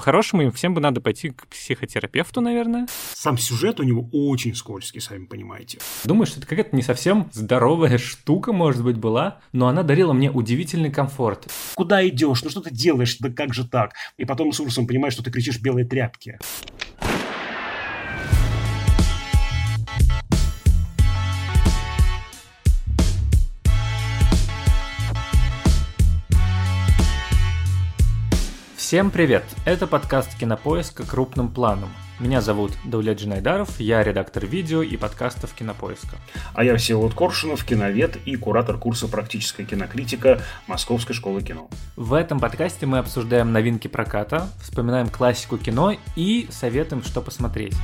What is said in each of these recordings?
По-хорошему, им всем бы надо пойти к психотерапевту, наверное. Сам сюжет у него очень скользкий, сами понимаете. Думаю, что это какая-то не совсем здоровая штука, может быть, была, но она дарила мне удивительный комфорт. Куда идешь? Ну что ты делаешь? Да как же так? И потом с ужасом понимаешь, что ты кричишь белые тряпки. Всем привет! Это подкаст Кинопоиска крупным планом. Меня зовут Даулет Джинайдаров, я редактор видео и подкастов Кинопоиска. А я Всеволод Коршунов, киновед и куратор курса «Практическая кинокритика» Московской школы кино. В этом подкасте мы обсуждаем новинки проката, вспоминаем классику кино и советуем, что посмотреть.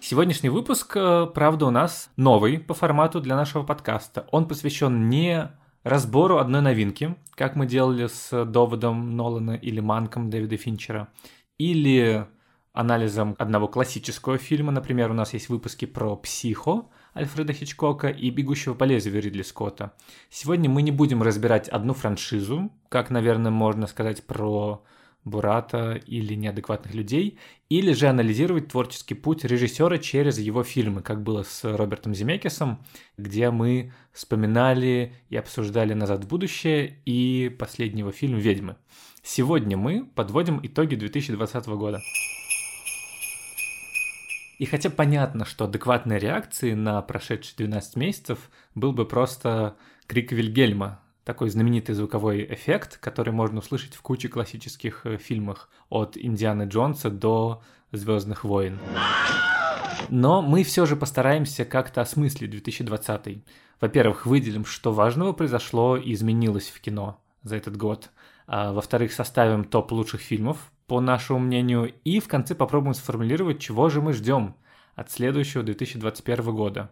Сегодняшний выпуск, э, правда, у нас новый по формату для нашего подкаста. Он посвящен не разбору одной новинки, как мы делали с доводом Нолана или Манком Дэвида Финчера, или анализом одного классического фильма. Например, у нас есть выпуски про «Психо» Альфреда Хичкока и «Бегущего по лезвию» Ридли Скотта. Сегодня мы не будем разбирать одну франшизу, как, наверное, можно сказать про Бурата или неадекватных людей, или же анализировать творческий путь режиссера через его фильмы, как было с Робертом Земекисом, где мы вспоминали и обсуждали «Назад в будущее» и последнего фильм «Ведьмы». Сегодня мы подводим итоги 2020 года. И хотя понятно, что адекватной реакцией на прошедшие 12 месяцев был бы просто крик Вильгельма такой знаменитый звуковой эффект, который можно услышать в куче классических э, фильмах от Индианы Джонса до Звездных войн. Но мы все же постараемся как-то осмыслить 2020. Во-первых, выделим, что важного произошло и изменилось в кино за этот год. А, во-вторых, составим топ лучших фильмов, по нашему мнению, и в конце попробуем сформулировать, чего же мы ждем от следующего 2021 года.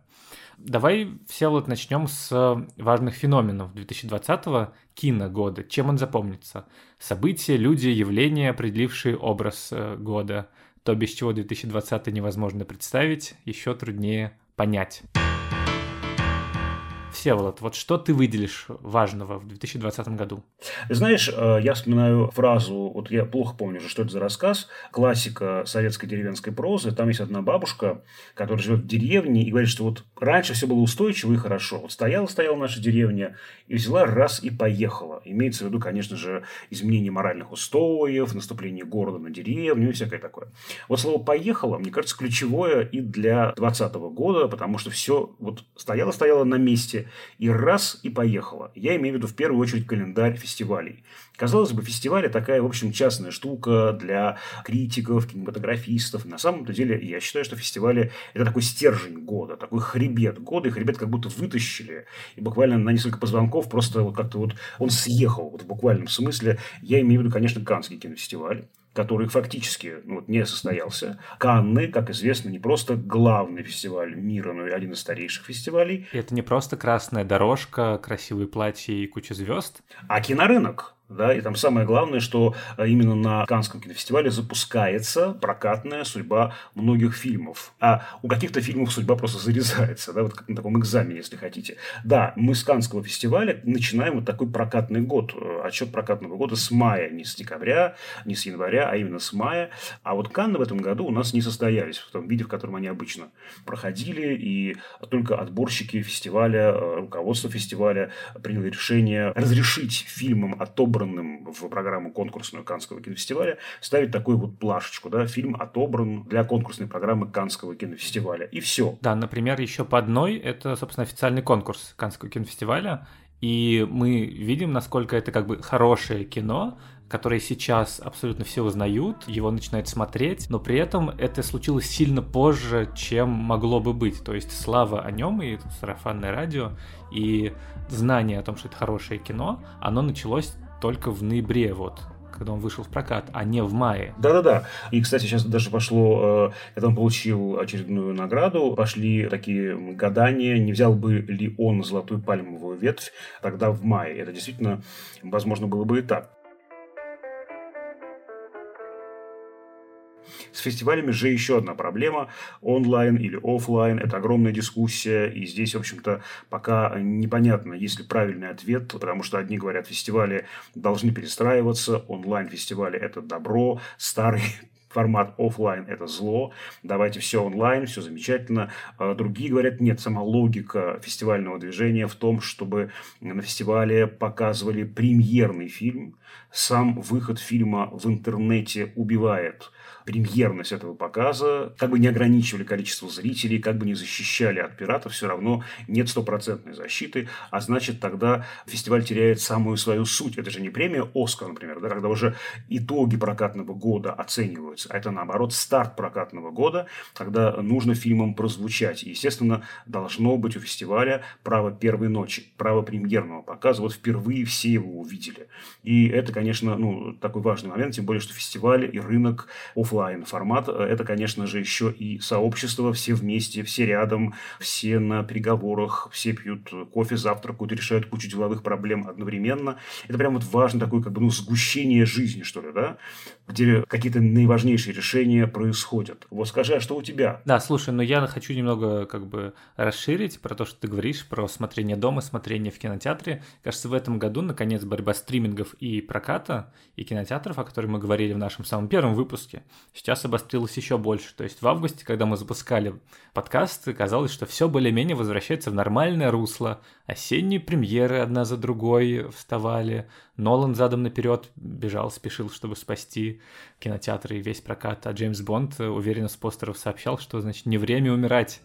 Давай, Всеволод, начнем с важных феноменов 2020 киногода. Чем он запомнится? События, люди, явления, определившие образ э, года. То, без чего 2020 невозможно представить, еще труднее понять. Всеволод, вот что ты выделишь важного в 2020 году? Знаешь, э, я вспоминаю фразу, вот я плохо помню уже, что это за рассказ, классика советской деревенской прозы. Там есть одна бабушка, которая живет в деревне и говорит, что вот раньше все было устойчиво и хорошо. Вот стояла-стояла наша деревня и взяла раз и поехала. Имеется в виду, конечно же, изменение моральных устоев, наступление города на деревню и всякое такое. Вот слово «поехала», мне кажется, ключевое и для 2020 года, потому что все вот стояло-стояло на месте, и раз и поехала. Я имею в виду в первую очередь календарь фестивалей. Казалось бы, фестивали такая, в общем, частная штука для критиков, кинематографистов. На самом-то деле, я считаю, что фестивали – это такой стержень года, такой хребет года, и хребет как будто вытащили. И буквально на несколько позвонков просто вот как-то вот он съехал, вот в буквальном смысле. Я имею в виду, конечно, Каннский кинофестиваль который фактически ну, не состоялся. Канны, как известно, не просто главный фестиваль мира, но и один из старейших фестивалей. И это не просто красная дорожка, красивые платья и куча звезд. А кинорынок, да, и там самое главное, что э, именно на Канском кинофестивале запускается прокатная судьба многих фильмов. А у каких-то фильмов судьба просто зарезается, да, вот как на таком экзамене, если хотите. Да, мы с Канского фестиваля начинаем вот такой прокатный год, э, отчет прокатного года с мая, не с декабря, не с января, а именно с мая. А вот Канны в этом году у нас не состоялись в том виде, в котором они обычно проходили, и только отборщики фестиваля, э, руководство фестиваля приняли решение разрешить фильмам отобранным отобранным в программу конкурсную Канского кинофестиваля, ставить такую вот плашечку, да, фильм отобран для конкурсной программы Канского кинофестиваля. И все. Да, например, еще по одной, это, собственно, официальный конкурс Канского кинофестиваля, и мы видим, насколько это как бы хорошее кино, которое сейчас абсолютно все узнают, его начинают смотреть, но при этом это случилось сильно позже, чем могло бы быть. То есть слава о нем и сарафанное радио, и знание о том, что это хорошее кино, оно началось только в ноябре, вот, когда он вышел в прокат, а не в мае. Да-да-да. И, кстати, сейчас даже пошло, э, когда он получил очередную награду, пошли такие гадания, не взял бы ли он золотую пальмовую ветвь тогда в мае. Это действительно, возможно, было бы и так. С фестивалями же еще одна проблема. Онлайн или офлайн – это огромная дискуссия. И здесь, в общем-то, пока непонятно, есть ли правильный ответ, потому что одни говорят, фестивали должны перестраиваться, онлайн-фестивали – это добро, старый формат офлайн – это зло, давайте все онлайн, все замечательно. А другие говорят, нет, сама логика фестивального движения в том, чтобы на фестивале показывали премьерный фильм, сам выход фильма в интернете убивает премьерность этого показа, как бы не ограничивали количество зрителей, как бы не защищали от пиратов, все равно нет стопроцентной защиты, а значит тогда фестиваль теряет самую свою суть. Это же не премия «Оскар», например, да, когда уже итоги прокатного года оцениваются, а это наоборот старт прокатного года, когда нужно фильмам прозвучать. И, естественно, должно быть у фестиваля право первой ночи, право премьерного показа. Вот впервые все его увидели. И это, конечно, ну, такой важный момент, тем более, что фестиваль и рынок офлайн формат. Это, конечно же, еще и сообщество, все вместе, все рядом, все на переговорах, все пьют кофе, завтракают, решают кучу деловых проблем одновременно. Это прям вот важно такое как бы ну, сгущение жизни, что ли, да? где какие-то наиважнейшие решения происходят. Вот скажи, а что у тебя? Да, слушай, но я хочу немного как бы расширить про то, что ты говоришь, про смотрение дома, смотрение в кинотеатре. Кажется, в этом году, наконец, борьба стримингов и проката, и кинотеатров, о которой мы говорили в нашем самом первом выпуске, сейчас обострилась еще больше. То есть в августе, когда мы запускали подкаст, казалось, что все более-менее возвращается в нормальное русло. Осенние премьеры одна за другой вставали, Нолан задом наперед бежал, спешил, чтобы спасти кинотеатры и весь прокат, а Джеймс Бонд уверенно с постеров сообщал, что, значит, не время умирать.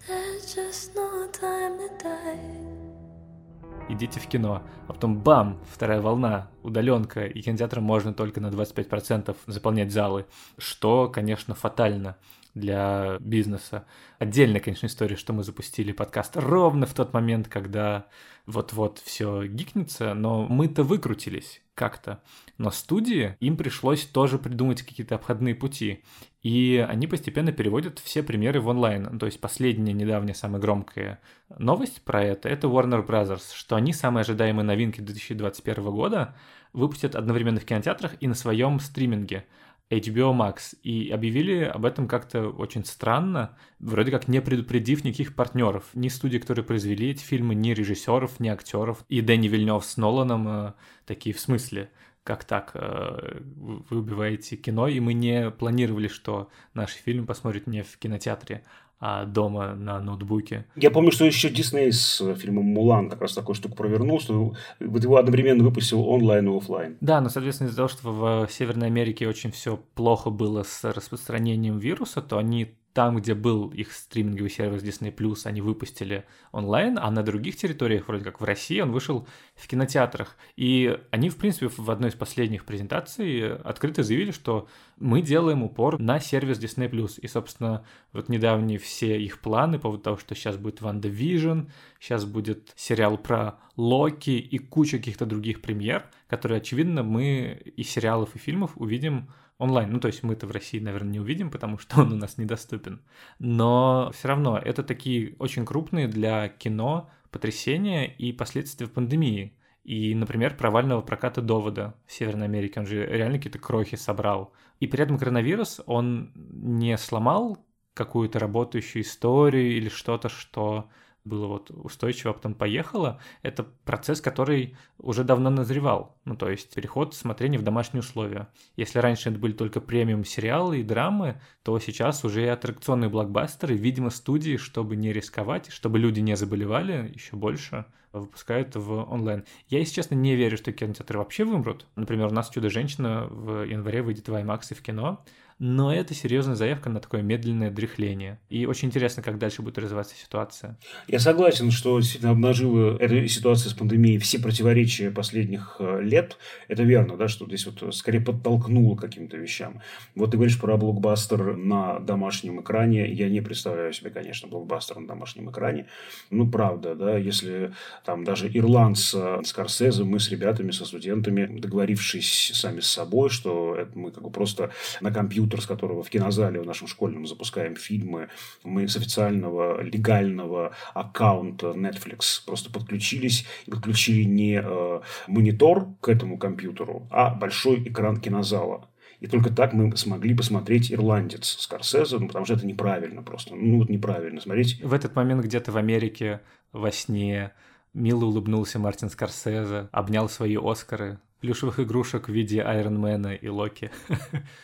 Идите в кино. А потом бам, вторая волна, удаленка, и кинотеатрам можно только на 25% заполнять залы, что, конечно, фатально для бизнеса. Отдельная, конечно, история, что мы запустили подкаст ровно в тот момент, когда вот-вот все гикнется, но мы-то выкрутились как-то. Но студии, им пришлось тоже придумать какие-то обходные пути. И они постепенно переводят все примеры в онлайн. То есть последняя недавняя самая громкая новость про это — это Warner Brothers, что они самые ожидаемые новинки 2021 года выпустят одновременно в кинотеатрах и на своем стриминге. HBO Max и объявили об этом как-то очень странно, вроде как не предупредив никаких партнеров, ни студий, которые произвели эти фильмы, ни режиссеров, ни актеров. И Дэнни Вильнев с Ноланом э, такие в смысле, как так, э, вы убиваете кино, и мы не планировали, что наш фильм посмотрит не в кинотеатре, а дома на ноутбуке. Я помню, что еще Дисней с фильмом «Мулан» как раз такую штуку провернул, что вот его одновременно выпустил онлайн и офлайн. Да, но, соответственно, из-за того, что в Северной Америке очень все плохо было с распространением вируса, то они там, где был их стриминговый сервис Disney+, они выпустили онлайн, а на других территориях, вроде как в России, он вышел в кинотеатрах. И они, в принципе, в одной из последних презентаций открыто заявили, что мы делаем упор на сервис Disney+. И, собственно, вот недавние все их планы по поводу того, что сейчас будет Ванда Vision, сейчас будет сериал про Локи и куча каких-то других премьер, которые, очевидно, мы из сериалов и фильмов увидим онлайн. Ну, то есть мы это в России, наверное, не увидим, потому что он у нас недоступен. Но все равно это такие очень крупные для кино потрясения и последствия пандемии. И, например, провального проката довода в Северной Америке, он же реально какие-то крохи собрал. И при этом коронавирус, он не сломал какую-то работающую историю или что-то, что было вот устойчиво, а потом поехало, это процесс, который уже давно назревал. Ну, то есть переход смотрения в домашние условия. Если раньше это были только премиум сериалы и драмы, то сейчас уже и аттракционные блокбастеры, видимо, студии, чтобы не рисковать, чтобы люди не заболевали еще больше, выпускают в онлайн. Я, если честно, не верю, что кинотеатры вообще вымрут. Например, у нас «Чудо-женщина» в январе выйдет в IMAX и в кино, но это серьезная заявка на такое медленное дряхление. И очень интересно, как дальше будет развиваться ситуация. Я согласен, что действительно обнажила эта ситуация с пандемией все противоречия последних э, лет. Это верно, да, что здесь вот скорее подтолкнуло каким-то вещам. Вот ты говоришь про блокбастер на домашнем экране. Я не представляю себе, конечно, блокбастер на домашнем экране. Ну, правда, да, если там даже ирландца Скорсезе, мы с ребятами, со студентами, договорившись сами с собой, что это мы как бы просто на компьютер компьютер, с которого в кинозале в нашем школьном запускаем фильмы. Мы с официального легального аккаунта Netflix просто подключились и подключили не э, монитор к этому компьютеру, а большой экран кинозала. И только так мы смогли посмотреть «Ирландец» Скорсезе, ну, потому что это неправильно просто. Ну, вот неправильно смотреть. В этот момент где-то в Америке во сне мило улыбнулся Мартин Скорсезе, обнял свои Оскары, плюшевых игрушек в виде Айронмена и Локи.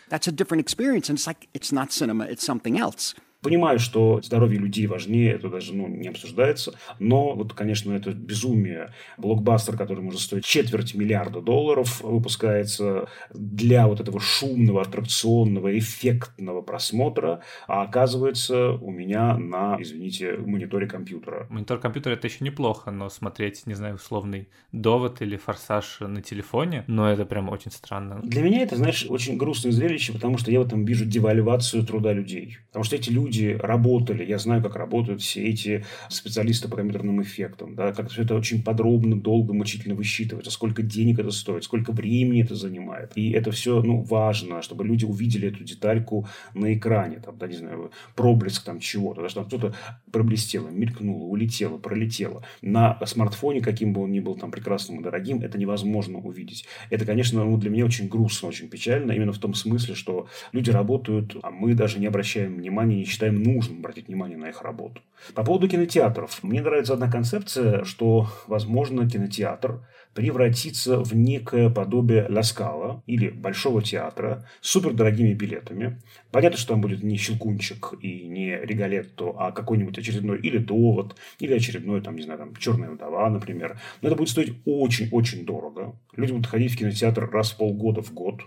That's a different experience, and it's like, it's not cinema, it's something else. Понимаю, что здоровье людей важнее, это даже ну, не обсуждается. Но вот, конечно, это безумие. Блокбастер, который может стоить четверть миллиарда долларов, выпускается для вот этого шумного, аттракционного, эффектного просмотра, а оказывается у меня на, извините, мониторе компьютера. Монитор компьютера это еще неплохо, но смотреть, не знаю, условный довод или форсаж на телефоне, но это прям очень странно. Для меня это, знаешь, очень грустное зрелище, потому что я в этом вижу девальвацию труда людей. Потому что эти люди люди работали, я знаю, как работают все эти специалисты по компьютерным эффектам, да, как все это очень подробно, долго, мучительно высчитывается, сколько денег это стоит, сколько времени это занимает. И это все, ну, важно, чтобы люди увидели эту детальку на экране, там, да, не знаю, проблеск там чего-то, да, что что-то проблестело, мелькнуло, улетело, пролетело. На смартфоне, каким бы он ни был там прекрасным и дорогим, это невозможно увидеть. Это, конечно, ну, для меня очень грустно, очень печально, именно в том смысле, что люди работают, а мы даже не обращаем внимания, не считаем нужным обратить внимание на их работу. По поводу кинотеатров. Мне нравится одна концепция, что, возможно, кинотеатр превратится в некое подобие Ласкала или Большого театра с супердорогими билетами. Понятно, что там будет не Щелкунчик и не Регалетто, а какой-нибудь очередной или Довод, или очередной, там, не знаю, там, Черная вдова, например. Но это будет стоить очень-очень дорого. Люди будут ходить в кинотеатр раз в полгода в год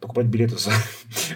покупать билеты за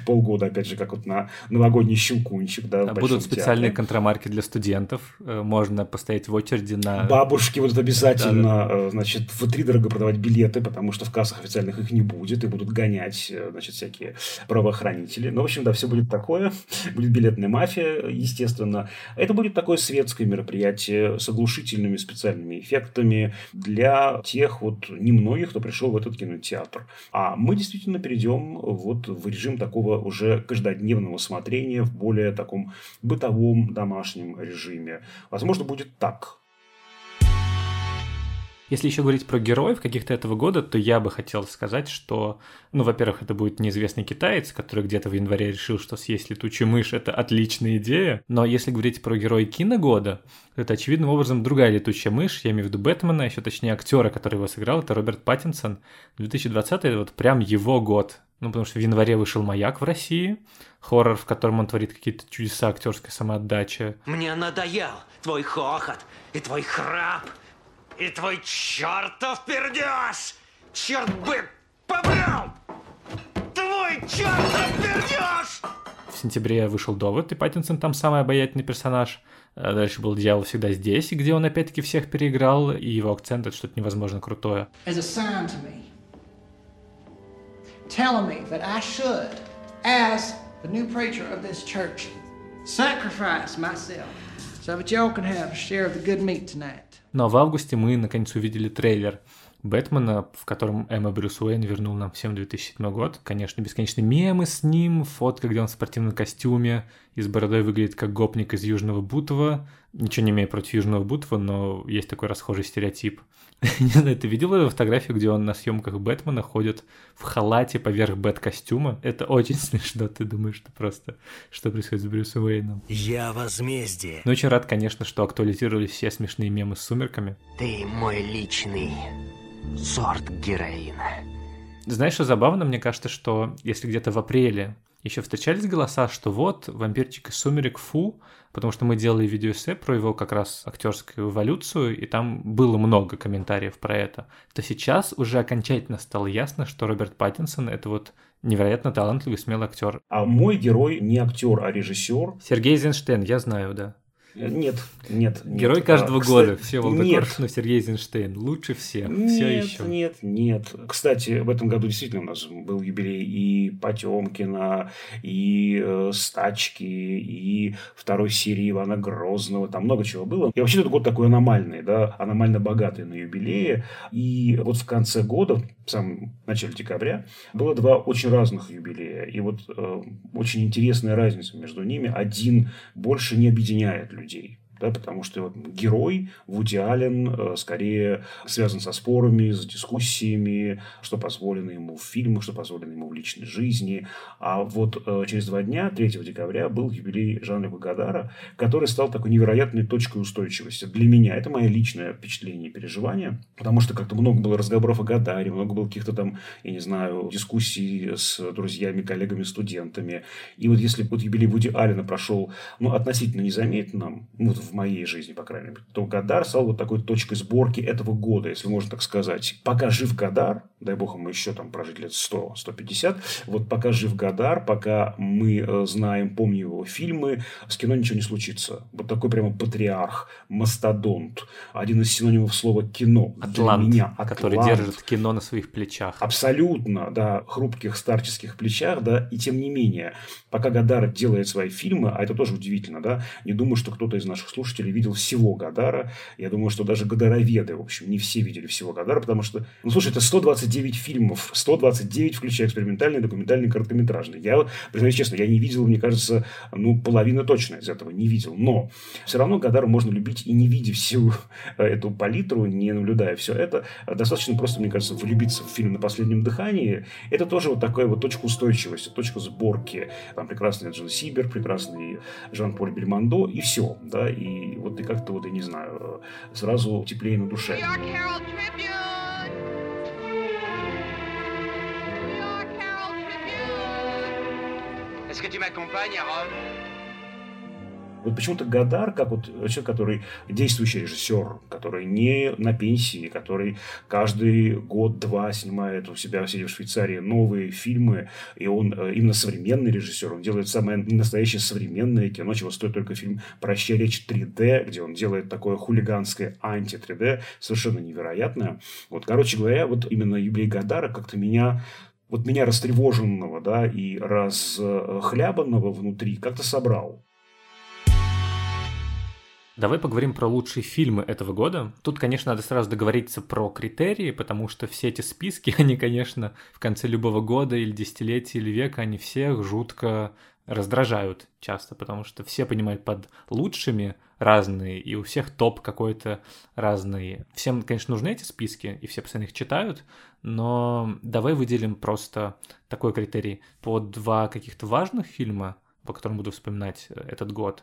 полгода, опять же, как вот на новогодний щелкунчик. Да, а будут специальные театре. контрамарки для студентов, э, можно постоять в очереди на... Бабушки будут обязательно, да, да. Э, значит, в три дорого продавать билеты, потому что в кассах официальных их не будет, и будут гонять, э, значит, всякие правоохранители. Ну, в общем, да, все будет такое. Будет билетная мафия, естественно. Это будет такое светское мероприятие с оглушительными специальными эффектами для тех вот немногих, кто пришел в этот кинотеатр. А мы действительно перейдем вот в режим такого уже каждодневного смотрения в более таком бытовом домашнем режиме. Возможно, будет так. Если еще говорить про героев каких-то этого года, то я бы хотел сказать, что, ну, во-первых, это будет неизвестный китаец, который где-то в январе решил, что съесть летучую мышь – это отличная идея. Но если говорить про героя киногода, то это очевидным образом другая летучая мышь, я имею в виду Бэтмена, еще точнее актера, который его сыграл, это Роберт Паттинсон. 2020 – это вот прям его год. Ну, потому что в январе вышел «Маяк» в России, хоррор, в котором он творит какие-то чудеса актерской самоотдачи. Мне надоел твой хохот и твой храп – и твой чертов пердеж! Черт бы побрал! Твой чертов пердеж! В сентябре вышел «Довод», и Паттинсон там самый обаятельный персонаж. А дальше был «Дьявол всегда здесь», где он опять-таки всех переиграл, и его акцент — это что-то невозможно крутое. As a sign to me, telling me that I should, as the new preacher of this church, sacrifice myself so that y'all can have a share of the good meat tonight. Ну а в августе мы наконец увидели трейлер Бэтмена, в котором Эмма Брюс Уэйн вернул нам всем 2007 год. Конечно, бесконечные мемы с ним, фотка, где он в спортивном костюме и с бородой выглядит как гопник из Южного Бутова. Ничего не имею против Южного Бутова, но есть такой расхожий стереотип. Не знаю, ты видел его фотографию, где он на съемках Бэтмена ходит в халате поверх бэт-костюма? Это очень смешно, ты думаешь, что просто, что происходит с Брюсом Уэйном. Я возмездие. Но очень рад, конечно, что актуализировались все смешные мемы с сумерками. Ты мой личный сорт героина. Знаешь, что забавно? Мне кажется, что если где-то в апреле еще встречались голоса, что вот, вампирчик из сумерек, фу, потому что мы делали видеоэссе про его как раз актерскую эволюцию, и там было много комментариев про это, то сейчас уже окончательно стало ясно, что Роберт Паттинсон — это вот невероятно талантливый, смелый актер. А мой герой не актер, а режиссер. Сергей Зенштейн, я знаю, да. Нет, нет. Герой нет. каждого а, года. Все Волгогоршинов, Сергей Эйзенштейн. Лучше всех. Нет, все еще. Нет, нет. Кстати, в этом году действительно у нас был юбилей и Потемкина, и э, Стачки, и второй серии Ивана Грозного. Там много чего было. И вообще этот год такой аномальный, да, аномально богатый на юбилее. И вот в конце года, в самом начале декабря, было два очень разных юбилея. И вот э, очень интересная разница между ними. Один больше не объединяет людей людей. Да, потому что вот, герой Вуди Аллен э, скорее связан со спорами, с дискуссиями, что позволено ему в фильмах, что позволено ему в личной жизни. А вот э, через два дня, 3 декабря, был юбилей Жана-Люка Гадара, который стал такой невероятной точкой устойчивости для меня. Это мое личное впечатление и переживание, потому что как-то много было разговоров о Гадаре, много было каких-то там, я не знаю, дискуссий с друзьями, коллегами, студентами. И вот если вот юбилей Вуди Аллена прошел ну, относительно незаметно, ну, вот в моей жизни, по крайней мере, то Гадар стал вот такой точкой сборки этого года, если можно так сказать. Пока жив Гадар, дай бог ему еще там прожить лет 100-150, вот пока жив Гадар, пока мы э, знаем, помним его фильмы, с кино ничего не случится. Вот такой прямо патриарх, мастодонт, один из синонимов слова кино. Атлант, меня, Атлант, который держит кино на своих плечах. Абсолютно, да, хрупких старческих плечах, да, и тем не менее, пока Гадар делает свои фильмы, а это тоже удивительно, да, не думаю, что кто-то из наших слушателей видел всего Гадара, я думаю, что даже Гадароведы, в общем, не все видели всего Гадара, потому что, ну, слушай, это 129 фильмов, 129, включая экспериментальные, документальные, короткометражные. Я, признаюсь честно, я не видел, мне кажется, ну, половины точно из этого не видел, но все равно Гадара можно любить и не видя всю эту палитру, не наблюдая все это, достаточно просто, мне кажется, влюбиться в фильм «На последнем дыхании». Это тоже вот такая вот точка устойчивости, точка сборки. Там прекрасный Джон Сибер, прекрасный Жан-Поль Бельмондо, и все. Да? И вот ты как-то вот, я не знаю, сразу теплее на душе. Est-ce que tu m'accompagnes à Rome вот почему-то Гадар, как вот человек, который действующий режиссер, который не на пенсии, который каждый год-два снимает у себя, сидя в Швейцарии, новые фильмы, и он э, именно современный режиссер, он делает самое настоящее современное кино, чего стоит только фильм «Прощай, речь 3D», где он делает такое хулиганское анти-3D, совершенно невероятное. Вот, короче говоря, вот именно юбилей Гадара как-то меня вот меня растревоженного, да, и расхлябанного внутри как-то собрал. Давай поговорим про лучшие фильмы этого года. Тут, конечно, надо сразу договориться про критерии, потому что все эти списки, они, конечно, в конце любого года или десятилетия или века, они всех жутко раздражают часто, потому что все понимают под лучшими разные, и у всех топ какой-то разный. Всем, конечно, нужны эти списки, и все постоянно их читают, но давай выделим просто такой критерий по два каких-то важных фильма, по которым буду вспоминать этот год,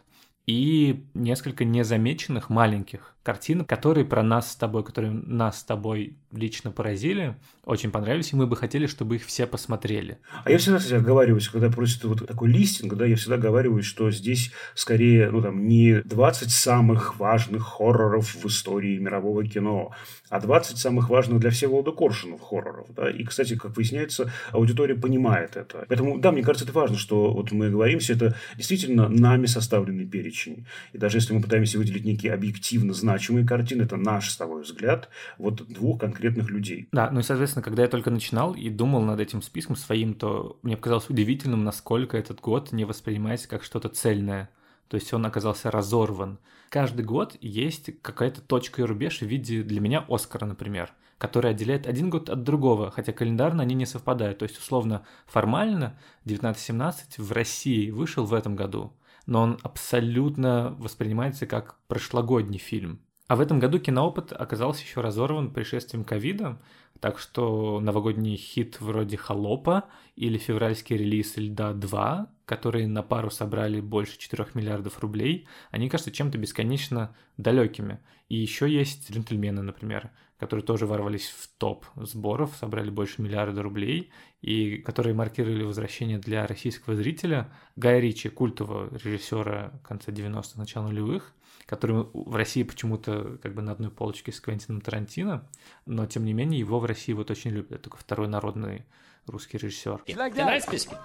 и несколько незамеченных маленьких картин, которые про нас с тобой, которые нас с тобой лично поразили, очень понравились, и мы бы хотели, чтобы их все посмотрели. А я всегда, кстати, оговариваюсь, когда просят вот такой листинг, да, я всегда оговариваюсь, что здесь скорее, ну, там, не 20 самых важных хорроров в истории мирового кино, а 20 самых важных для Всеволода Коршунов хорроров, да, и, кстати, как выясняется, аудитория понимает это. Поэтому, да, мне кажется, это важно, что вот мы говорим, все это действительно нами составленный перечень. И даже если мы пытаемся выделить некие объективно значимые картины, это наш с тобой взгляд вот двух конкретных людей. Да, ну и, соответственно, когда я только начинал и думал над этим списком своим, то мне показалось удивительным, насколько этот год не воспринимается как что-то цельное. То есть он оказался разорван. Каждый год есть какая-то точка и рубеж в виде для меня Оскара, например, который отделяет один год от другого, хотя календарно они не совпадают. То есть, условно, формально 1917 в России вышел в этом году, но он абсолютно воспринимается как прошлогодний фильм. А в этом году киноопыт оказался еще разорван пришествием ковида, так что новогодний хит вроде «Холопа» или февральский релиз «Льда 2», которые на пару собрали больше 4 миллиардов рублей, они кажутся чем-то бесконечно далекими. И еще есть «Джентльмены», например, которые тоже ворвались в топ сборов, собрали больше миллиарда рублей, и которые маркировали возвращение для российского зрителя Гая Ричи, культового режиссера конца 90-х, начала нулевых, который в России почему-то как бы на одной полочке с Квентином Тарантино, но тем не менее его в России вот очень любят. Это такой второй народный русский режиссер. Тебе нравятся песики?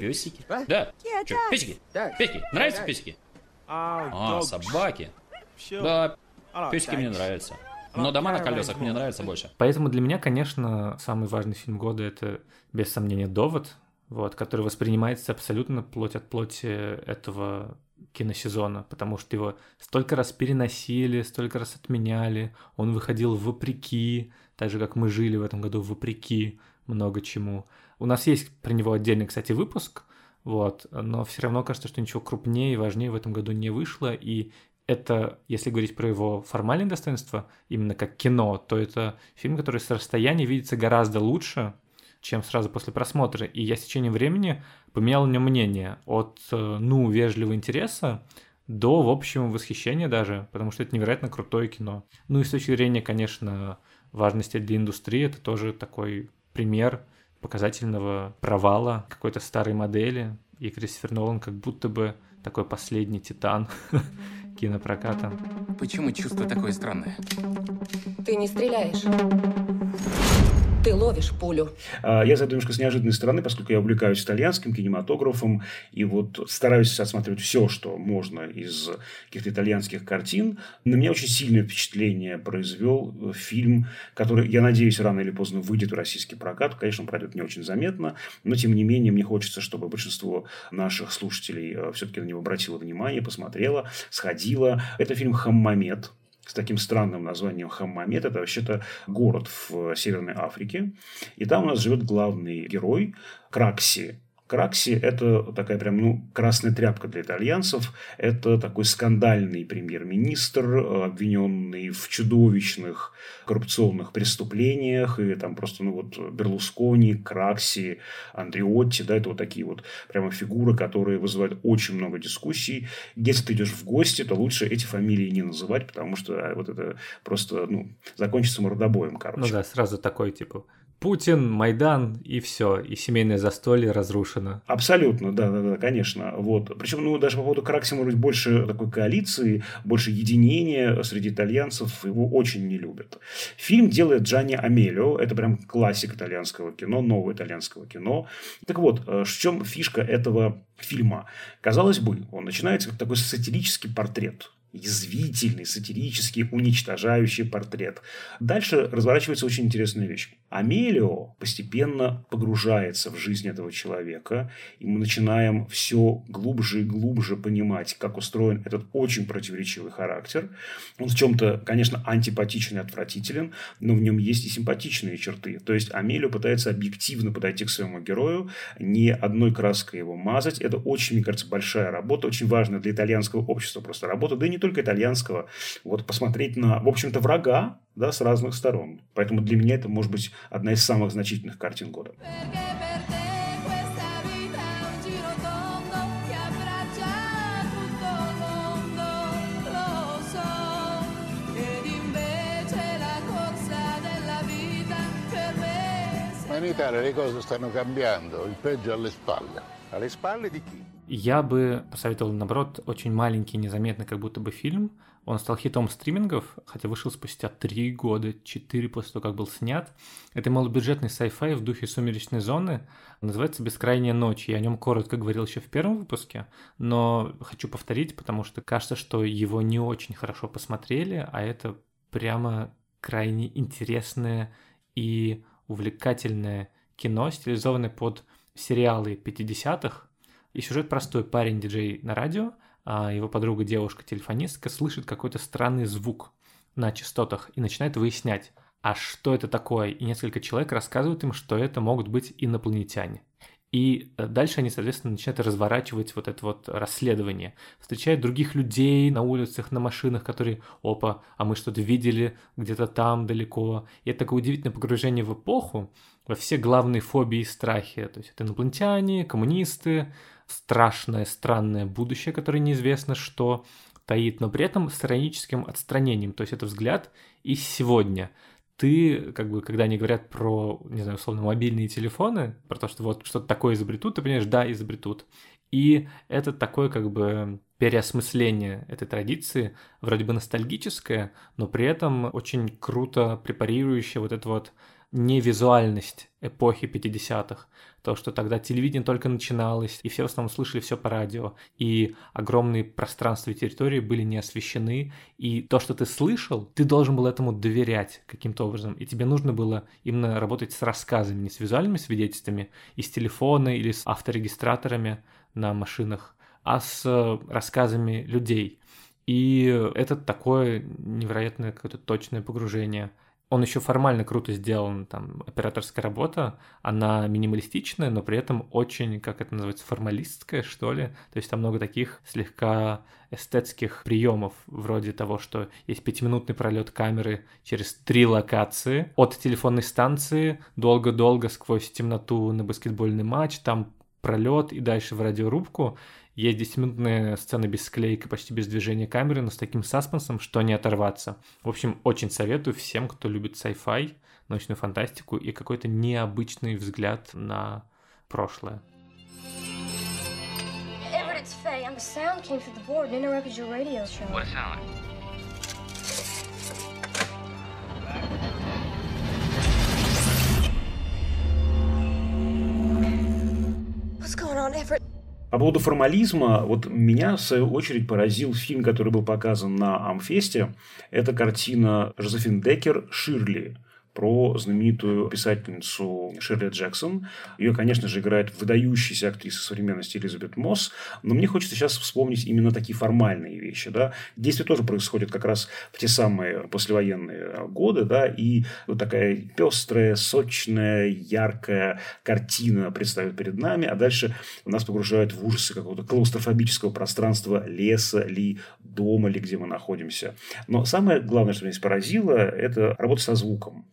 Песики? Да. Че, песики? Песики? Нравятся песики? А, собаки. Да, песики мне нравятся. Но дома на колесах мне нравятся больше. Поэтому для меня, конечно, самый важный фильм года это, без сомнения, «Довод», вот, который воспринимается абсолютно плоть от плоти этого киносезона, потому что его столько раз переносили, столько раз отменяли, он выходил вопреки, так же, как мы жили в этом году вопреки много чему. У нас есть про него отдельный, кстати, выпуск, вот, но все равно кажется, что ничего крупнее и важнее в этом году не вышло, и это, если говорить про его формальное достоинство, именно как кино, то это фильм, который с расстояния видится гораздо лучше, чем сразу после просмотра. И я с течением времени поменял у него мнение от, э, ну, вежливого интереса до, в общем, восхищения даже, потому что это невероятно крутое кино. Ну и с точки зрения, конечно, важности для индустрии, это тоже такой пример показательного провала какой-то старой модели. И Кристофер Нолан как будто бы такой последний титан кинопроката. Почему чувство такое странное? Ты не стреляешь. Ты ловишь пулю. А, я зайду немножко с неожиданной стороны, поскольку я увлекаюсь итальянским кинематографом и вот стараюсь осматривать все, что можно из каких-то итальянских картин. На меня очень сильное впечатление произвел фильм, который, я надеюсь, рано или поздно выйдет в российский прокат. Конечно, он пройдет не очень заметно, но тем не менее мне хочется, чтобы большинство наших слушателей э, все-таки на него обратило внимание, посмотрело, сходило. Это фильм «Хаммамед», с таким странным названием Хаммамет. Это вообще-то город в Северной Африке. И там у нас живет главный герой Кракси. Кракси – это такая прям, ну, красная тряпка для итальянцев. Это такой скандальный премьер-министр, обвиненный в чудовищных коррупционных преступлениях. И там просто, ну, вот Берлускони, Кракси, Андреотти, да, это вот такие вот прямо фигуры, которые вызывают очень много дискуссий. Если ты идешь в гости, то лучше эти фамилии не называть, потому что вот это просто, ну, закончится мордобоем, короче. Ну да, сразу такой, типа, Путин, Майдан и все, и семейное застолье разрушено. Абсолютно, да, да, да, конечно. Вот. Причем, ну, даже по поводу Кракси, может быть, больше такой коалиции, больше единения среди итальянцев, его очень не любят. Фильм делает Джанни Амелио, это прям классик итальянского кино, нового итальянского кино. Так вот, э, в чем фишка этого фильма? Казалось бы, он начинается как такой сатирический портрет язвительный, сатирический, уничтожающий портрет. Дальше разворачивается очень интересная вещь. Амелио постепенно погружается в жизнь этого человека, и мы начинаем все глубже и глубже понимать, как устроен этот очень противоречивый характер. Он в чем-то, конечно, антипатичен и отвратителен, но в нем есть и симпатичные черты. То есть Амелио пытается объективно подойти к своему герою, не одной краской его мазать. Это очень, мне кажется, большая работа, очень важная для итальянского общества просто работа, да и не только итальянского. Вот посмотреть на, в общем-то, врага, да, с разных сторон. Поэтому для меня это может быть одна из самых значительных картин года. In Italia le cose stanno cambiando, il peggio alle spalle. Alle spalle di chi? Я бы посоветовал, наоборот, очень маленький, незаметный как будто бы фильм. Он стал хитом стримингов, хотя вышел спустя три года, четыре после того, как был снят. Это малобюджетный sci-fi в духе «Сумеречной зоны». Называется «Бескрайняя ночь». Я о нем коротко говорил еще в первом выпуске, но хочу повторить, потому что кажется, что его не очень хорошо посмотрели, а это прямо крайне интересное и увлекательное кино, стилизованное под сериалы 50-х, и сюжет простой. Парень-диджей на радио, а его подруга девушка-телефонистка слышит какой-то странный звук на частотах и начинает выяснять, а что это такое. И несколько человек рассказывают им, что это могут быть инопланетяне. И э, дальше они, соответственно, начинают разворачивать вот это вот расследование. Встречают других людей на улицах, на машинах, которые, опа, а мы что-то видели где-то там далеко. И это такое удивительное погружение в эпоху, во все главные фобии и страхи. То есть это инопланетяне, коммунисты, страшное, странное будущее, которое неизвестно что таит, но при этом с ироническим отстранением. То есть это взгляд из сегодня. Ты, как бы, когда они говорят про, не знаю, условно, мобильные телефоны, про то, что вот что-то такое изобретут, ты понимаешь, да, изобретут. И это такое, как бы, переосмысление этой традиции, вроде бы ностальгическое, но при этом очень круто препарирующее вот это вот невизуальность эпохи 50-х. То, что тогда телевидение только начиналось, и все в основном слышали все по радио, и огромные пространства и территории были не освещены, и то, что ты слышал, ты должен был этому доверять каким-то образом, и тебе нужно было именно работать с рассказами, не с визуальными свидетельствами, и с телефона или с авторегистраторами на машинах, а с рассказами людей. И это такое невероятное какое-то точное погружение – Он еще формально круто сделан, там, операторская работа, она минималистичная, но при этом очень, как это называется, формалистская, что ли. То есть там много таких слегка эстетских приемов, вроде того, что есть пятиминутный пролет камеры через три локации, от телефонной станции долго-долго сквозь темноту на баскетбольный матч, там пролет и дальше в радиорубку. Есть 10-минутная сцена без склейки, почти без движения камеры, но с таким саспенсом, что не оторваться. В общем, очень советую всем, кто любит sci-fi, научную фантастику и какой-то необычный взгляд на прошлое. Everett, it's Faye. And the sound came through the board and interrupted your radio show. What sound? What's going on, Everett? По поводу формализма, вот меня, в свою очередь, поразил фильм, который был показан на Амфесте. Это картина Жозефин Деккер «Ширли» про знаменитую писательницу Ширли Джексон. Ее, конечно же, играет выдающаяся актриса современности Элизабет Мосс. Но мне хочется сейчас вспомнить именно такие формальные вещи. Да? Действие тоже происходит как раз в те самые послевоенные годы. Да? И вот такая пестрая, сочная, яркая картина предстает перед нами. А дальше нас погружают в ужасы какого-то клаустрофобического пространства леса ли, дома ли, где мы находимся. Но самое главное, что меня поразило, это работа со звуком.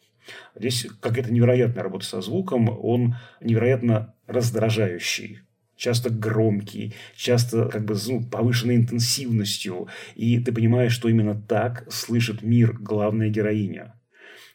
Здесь какая-то невероятная работа со звуком, он невероятно раздражающий часто громкий, часто как бы ну, повышенной интенсивностью. И ты понимаешь, что именно так слышит мир главная героиня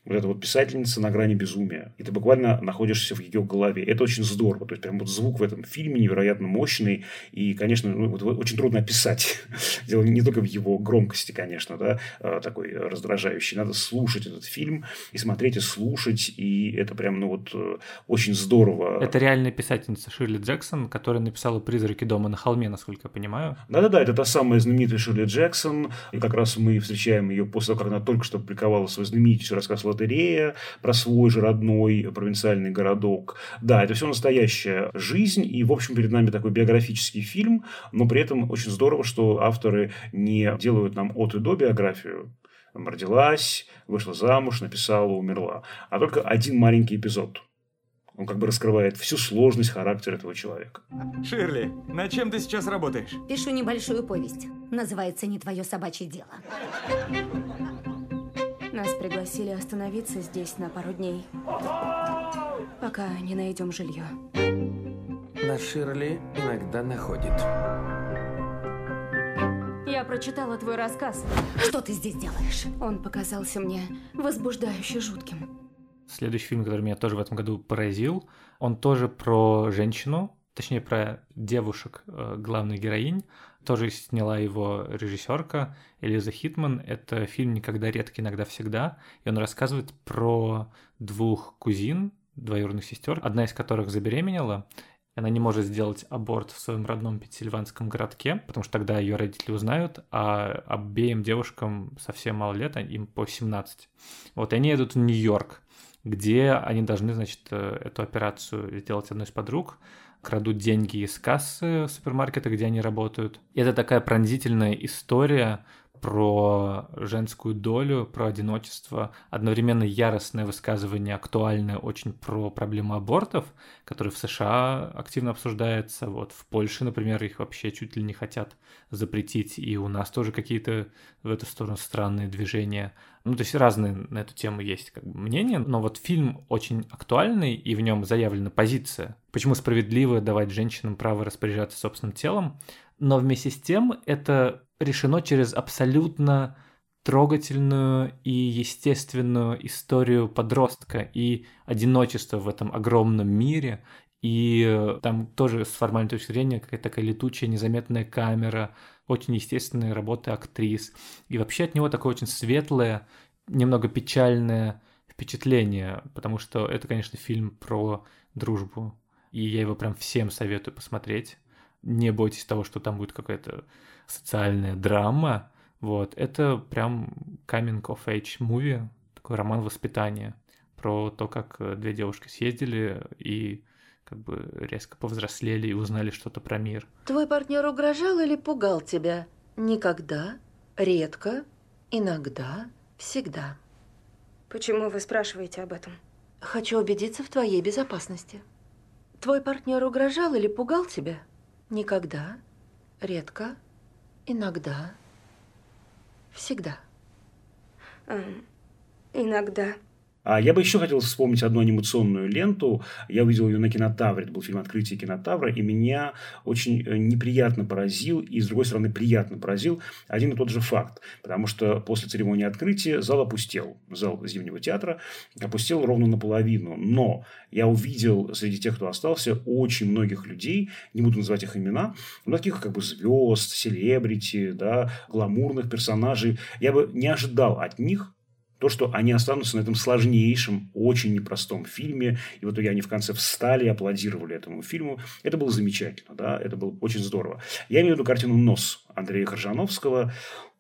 вот эта вот писательница на грани безумия. И ты буквально находишься в ее голове. Это очень здорово. То есть, прям вот звук в этом фильме невероятно мощный. И, конечно, ну, вот, очень трудно описать. Дело не только в его громкости, конечно, да, а, такой раздражающий. Надо слушать этот фильм и смотреть, и слушать. И это прям, ну вот, э, очень здорово. Это реальная писательница Ширли Джексон, которая написала «Призраки дома на холме», насколько я понимаю. Да-да-да, это та самая знаменитая Ширли Джексон. И как раз мы встречаем ее после того, как она только что публиковала свой знаменитейший рассказ лотерея, про свой же родной провинциальный городок. Да, это все настоящая жизнь, и, в общем, перед нами такой биографический фильм, но при этом очень здорово, что авторы не делают нам от и до биографию, там, родилась, вышла замуж, написала, умерла, а только один маленький эпизод. Он как бы раскрывает всю сложность характера этого человека. Ширли, над чем ты сейчас работаешь? Пишу небольшую повесть. Называется «Не твое собачье дело». Нас пригласили остановиться здесь на пару дней, пока не найдем жилье. На Ширли иногда находит. Я прочитала твой рассказ. Что ты здесь делаешь? Он показался мне возбуждающе жутким. Следующий фильм, который меня тоже в этом году поразил, он тоже про женщину, точнее про девушек э, главных героинь. Тоже сняла его режиссерка Элиза Хитман. Это фильм «Никогда редко, иногда всегда». И он рассказывает про двух кузин, двоюродных сестер, одна из которых забеременела, она не может сделать аборт в своем родном пенсильванском городке, потому что тогда ее родители узнают, а обеим девушкам совсем мало лет, а им по 17. Вот, и они едут в Нью-Йорк, где они должны, значит, э, эту операцию сделать одной из подруг, крадут деньги из кассы супермаркета, где они работают. И это такая пронзительная история про женскую долю, про одиночество, одновременно яростное высказывание, актуальное очень про проблему абортов, которые в США активно обсуждается, вот в Польше, например, их вообще чуть ли не хотят запретить, и у нас тоже какие-то в эту сторону странные движения. Ну, то есть разные на эту тему есть как бы, мнения, но вот фильм очень актуальный, и в нем заявлена позиция, почему справедливо давать женщинам право распоряжаться собственным телом, но вместе с тем это решено через абсолютно трогательную и естественную историю подростка и одиночество в этом огромном мире. И э, там тоже с формальной точки зрения какая-то такая летучая, незаметная камера, очень естественные работы актрис. И вообще от него такое очень светлое, немного печальное впечатление, потому что это, конечно, фильм про дружбу. И я его прям всем советую посмотреть. Не бойтесь того, что там будет какая-то социальная драма. Вот, это прям coming of age movie, такой роман воспитания про то, как э, две девушки съездили и как бы резко повзрослели и узнали что-то про мир. Твой партнер угрожал или пугал тебя? Никогда, редко, иногда, всегда. Почему вы спрашиваете об этом? Хочу убедиться в твоей безопасности. Твой партнер угрожал или пугал тебя? Никогда, редко, иногда, всегда. Эм, иногда. А я бы еще хотел вспомнить одну анимационную ленту. Я увидел ее на кинотавре. Это был фильм «Открытие кинотавра». И меня очень э, неприятно поразил, и, с другой стороны, приятно поразил один и тот же факт. Потому что после церемонии открытия зал опустел. Зал Зимнего театра опустел ровно наполовину. Но я увидел среди тех, кто остался, очень многих людей, не буду называть их имена, но таких как бы звезд, селебрити, да, гламурных персонажей. Я бы не ожидал от них то, что они останутся на этом сложнейшем, очень непростом фильме, и вот итоге они в конце встали аплодировали этому фильму, это было замечательно, да, это было очень здорово. Я имею в виду картину «Нос» Андрея Хоржановского,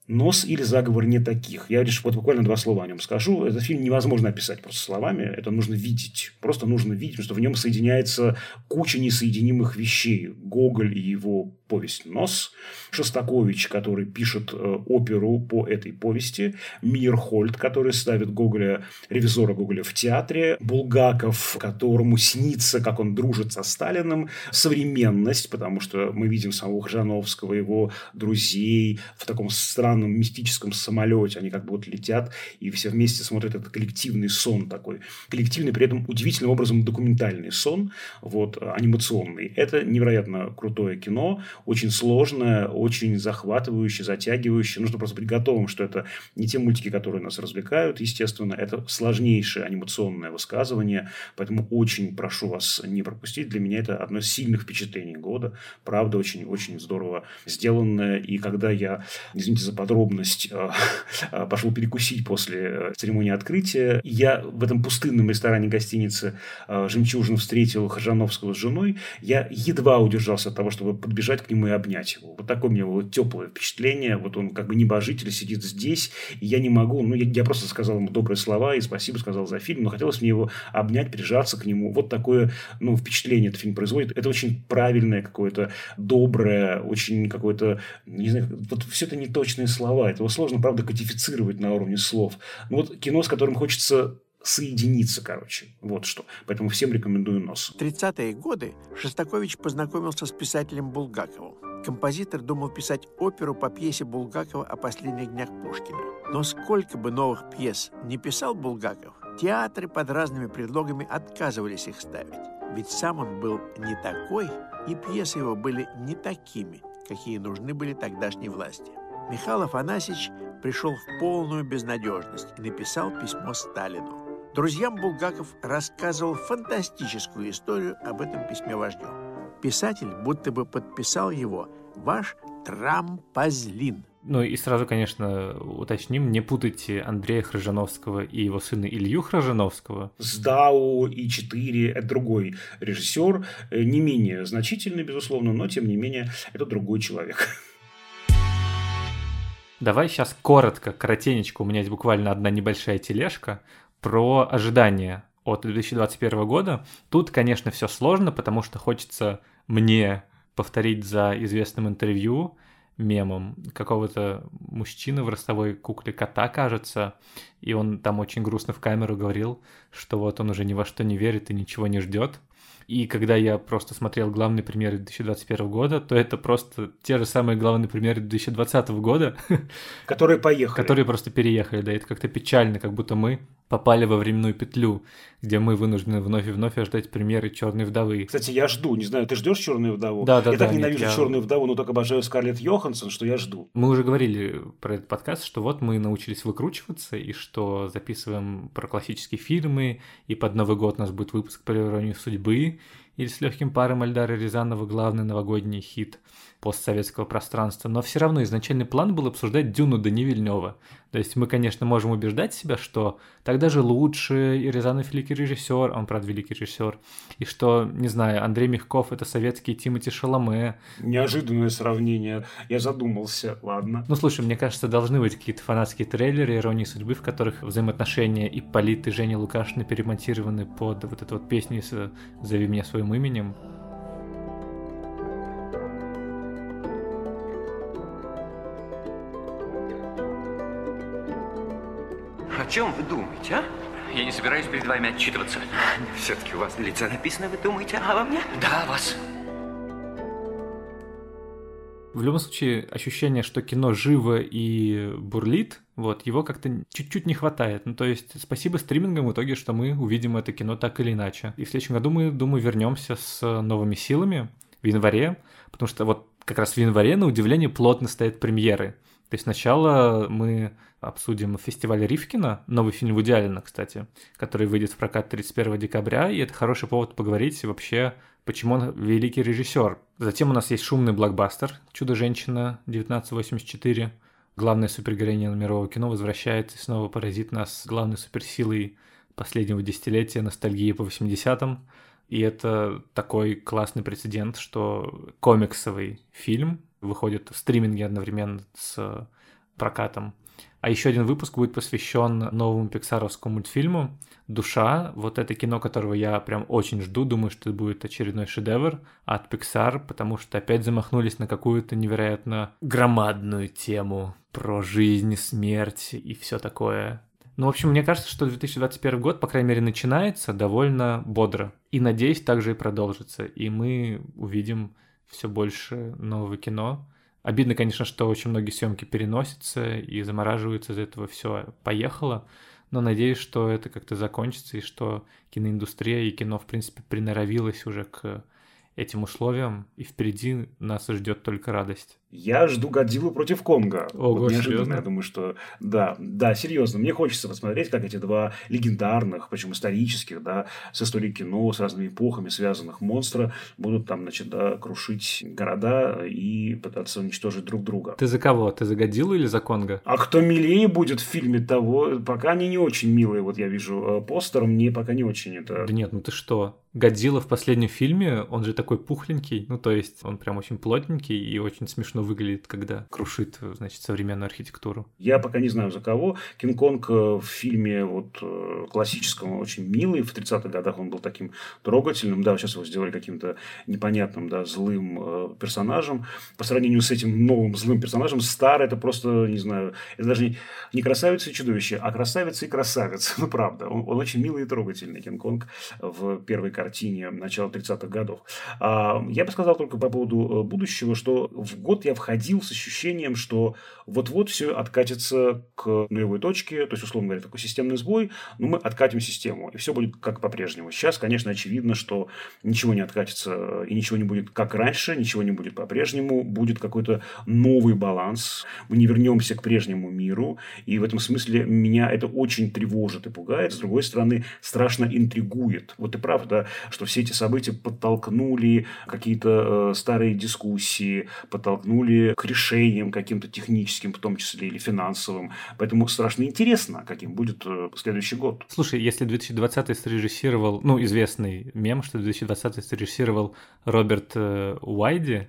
Нос или заговор не таких. Я лишь вот буквально два слова о нем скажу. Этот фильм невозможно описать просто словами. Это нужно видеть. Просто нужно видеть, что в нем соединяется куча несоединимых вещей. Гоголь и его повесть «Нос», Шостакович, который пишет э, оперу по этой повести, Мирхольд, который ставит Гоголя, ревизора Гоголя в театре, Булгаков, которому снится, как он дружит со Сталиным, современность, потому что мы видим самого Хжановского, его друзей в таком странном мистическом самолете, они как бы вот летят и все вместе смотрят этот коллективный сон такой, коллективный, при этом удивительным образом документальный сон, вот, анимационный. Это невероятно крутое кино, очень сложное, очень захватывающее, затягивающее. Нужно просто быть готовым, что это не те мультики, которые нас развлекают, естественно. Это сложнейшее анимационное высказывание. Поэтому очень прошу вас не пропустить. Для меня это одно из сильных впечатлений года. Правда, очень-очень здорово сделанное. И когда я, извините за подробность, э, э, пошел перекусить после э, церемонии открытия, я в этом пустынном ресторане гостиницы «Жемчужин» встретил Хажановского с женой, я едва удержался от того, чтобы подбежать к нему и обнять его. Вот такое у меня было теплое впечатление. Вот он как бы небожитель сидит здесь, и я не могу, ну, я, я просто сказал ему добрые слова и спасибо сказал за фильм, но хотелось мне его обнять, прижаться к нему. Вот такое, ну, впечатление этот фильм производит. Это очень правильное какое-то, доброе, очень какое-то, не знаю, вот все это неточные слова. Этого сложно, правда, кодифицировать на уровне слов. Ну, вот кино, с которым хочется соединиться, короче. Вот что. Поэтому всем рекомендую «Нос». В 30-е годы Шостакович познакомился с писателем Булгаковым. Композитор думал писать оперу по пьесе Булгакова о последних днях Пушкина. Но сколько бы новых пьес не писал Булгаков, театры под разными предлогами отказывались их ставить. Ведь сам он был не такой, и пьесы его были не такими, какие нужны были тогдашней власти. Михаил Афанасьевич пришел в полную безнадежность и написал письмо Сталину. Друзьям Булгаков рассказывал фантастическую историю об этом письме вождю. Писатель будто бы подписал его «Ваш трампозлин». Ну и сразу, конечно, уточним, не путайте Андрея Хрожановского и его сына Илью Хрожановского. С Дау и 4 это другой режиссер, э, не менее значительный, безусловно, но тем не менее это другой человек. Давай сейчас коротко, коротенечко, у меня есть буквально одна небольшая тележка про ожидания от 2021 года. Тут, конечно, все сложно, потому что хочется мне повторить за известным интервью мемом какого-то мужчины в ростовой кукле кота, кажется, и он там очень грустно в камеру говорил, что вот он уже ни во что не верит и ничего не ждет, и когда я просто смотрел главные примеры 2021 года, то это просто те же самые главные примеры 2020 года. Которые поехали. Которые просто переехали, да. Это как-то печально, как будто мы попали во временную петлю, где мы вынуждены вновь и вновь ждать примеры черной вдовы. Кстати, я жду, не знаю, ты ждешь черную вдову? Да, да, я да. так ненавижу нет, черную вдову, но только обожаю Скарлетт Йоханссон, что я жду. Мы уже говорили про этот подкаст, что вот мы научились выкручиваться, и что записываем про классические фильмы, и под Новый год у нас будет выпуск про иронию судьбы, или с легким паром Эльдара Рязанова главный новогодний хит постсоветского пространства, но все равно изначальный план был обсуждать Дюну Дани Вильнева. То есть мы, конечно, можем убеждать себя, что тогда же лучше, и Рязанов великий режиссер, он, правда, великий режиссер, и что, не знаю, Андрей Мягков — это советский Тимати Шаломе. Неожиданное сравнение. Я задумался, ладно. Ну, слушай, мне кажется, должны быть какие-то фанатские трейлеры «Иронии судьбы», в которых взаимоотношения и Полит, и Женя Лукашина перемонтированы под вот эту вот песню «Зови меня своим именем». Чем вы думаете, а? Я не собираюсь перед вами отчитываться. Все-таки у вас на лице написано, вы думаете обо мне? Да, вас. В любом случае, ощущение, что кино живо и бурлит, вот, его как-то чуть-чуть не хватает. Ну, то есть, спасибо стримингам в итоге, что мы увидим это кино так или иначе. И в следующем году мы, думаю, вернемся с новыми силами в январе, потому что вот как раз в январе, на удивление, плотно стоят премьеры. То есть сначала мы обсудим фестиваль Ривкина, новый фильм Вуди Аллена, кстати, который выйдет в прокат 31 декабря, и это хороший повод поговорить вообще, почему он великий режиссер. Затем у нас есть шумный блокбастер «Чудо-женщина» 1984. Главная супергероиня мирового кино возвращается и снова поразит нас главной суперсилой последнего десятилетия, ностальгии по 80-м. И это такой классный прецедент, что комиксовый фильм выходит в стриминге одновременно с прокатом. А еще один выпуск будет посвящен новому пиксаровскому мультфильму «Душа». Вот это кино, которого я прям очень жду. Думаю, что это будет очередной шедевр от Pixar, потому что опять замахнулись на какую-то невероятно громадную тему про жизнь, смерть и все такое. Ну, в общем, мне кажется, что 2021 год, по крайней мере, начинается довольно бодро. И, надеюсь, также и продолжится. И мы увидим все больше нового кино. Обидно, конечно, что очень многие съемки переносятся и замораживаются, из этого все поехало. Но надеюсь, что это как-то закончится и что киноиндустрия и кино, в принципе, приноровилось уже к этим условиям, и впереди нас ждет только радость. Я жду Годзиллу против Конга. Ого, вот неожиданно, серьезно? я думаю, что да, да, серьезно. Мне хочется посмотреть, как эти два легендарных, причем исторических, да, с историей кино, с разными эпохами связанных монстра будут там, значит, да, крушить города и пытаться уничтожить друг друга. Ты за кого? Ты за Годзиллу или за Конга? А кто милее будет в фильме того, пока они не очень милые. Вот я вижу э, постер, мне пока не очень это... Да нет, ну ты что? Годзилла в последнем фильме, он же такой пухленький, ну то есть он прям очень плотненький и очень смешно выглядит, когда крушит, значит, современную архитектуру. Я пока не знаю за кого. Кинг-Конг э, в фильме вот э, классическом очень милый. В 30-х годах он был таким трогательным. Да, сейчас его сделали каким-то непонятным, да, злым э, персонажем. По сравнению с этим новым злым персонажем, старый это просто, не знаю, это даже не, не красавица и чудовище, а красавица и красавица. Ну, правда. Он, он очень милый и трогательный, Кинг-Конг, в первой картине начала 30-х годов. А, я бы сказал только по поводу будущего, что в год я входил с ощущением, что вот-вот все откатится к нулевой точке, то есть, условно говоря, такой системный сбой, но мы откатим систему, и все будет как по-прежнему. Сейчас, конечно, очевидно, что ничего не откатится, и ничего не будет как раньше, ничего не будет по-прежнему, будет какой-то новый баланс, мы не вернемся к прежнему миру, и в этом смысле меня это очень тревожит и пугает, с другой стороны, страшно интригует. Вот и правда, что все эти события подтолкнули какие-то э, старые дискуссии, подтолкнули к решениям каким-то техническим, в том числе или финансовым. Поэтому страшно интересно, каким будет э, следующий год. Слушай, если 2020 срежиссировал, ну, известный мем, что 2020 срежиссировал Роберт э, Уайди,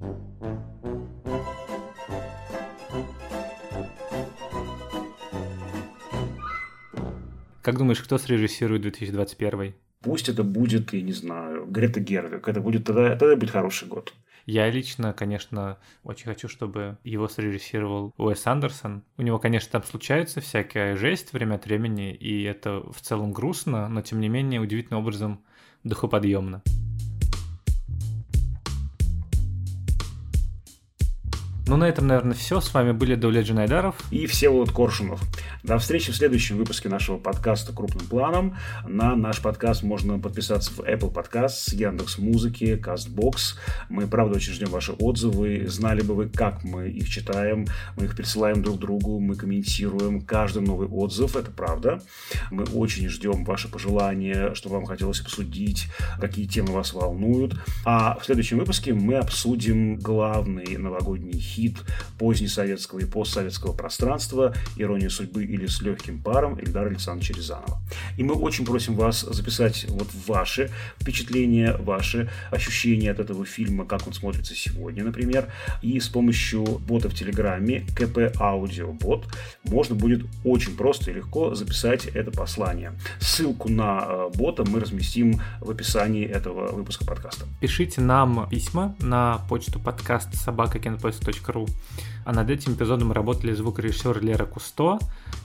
как думаешь, кто срежиссирует 2021? Пусть это будет, я не знаю, Грета Гервик. Это будет тогда, тогда будет хороший год. Я лично, конечно, очень хочу, чтобы его срежиссировал Уэс Андерсон. У него, конечно, там случается всякая жесть время от времени, и это в целом грустно, но тем не менее удивительным образом духоподъемно. Ну, на этом, наверное, все. С вами были Давлет Джинайдаров и Всеволод Коршунов. До встречи в следующем выпуске нашего подкаста «Крупным планом». На наш подкаст можно подписаться в Apple Podcasts, Яндекс Музыки, Castbox. Мы, правда, очень ждем ваши отзывы. Знали бы вы, как мы их читаем. Мы их присылаем друг другу, мы комментируем каждый новый отзыв. Это правда. Мы очень ждем ваши пожелания, что вам хотелось обсудить, какие темы вас волнуют. А в следующем выпуске мы обсудим главный новогодний хит хит позднесоветского и постсоветского пространства «Ирония судьбы» или «С легким паром» Эльдара Александровича Рязанова. И мы очень просим вас записать вот ваши впечатления, ваши ощущения от этого фильма, как он смотрится сегодня, например. И с помощью бота в Телеграме КП Аудио Бот можно будет очень просто и легко записать это послание. Ссылку на э, бота мы разместим в описании этого выпуска подкаста. Пишите нам письма на почту подкаст собака ру. А над этим эпизодом работали звукорежиссер Лера Кусто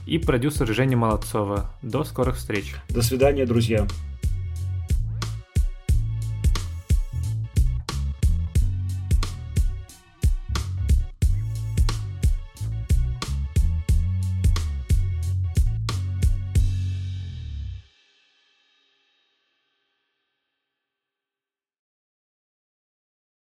и продюсер Женя Молодцова. До скорых встреч. До свидания, друзья.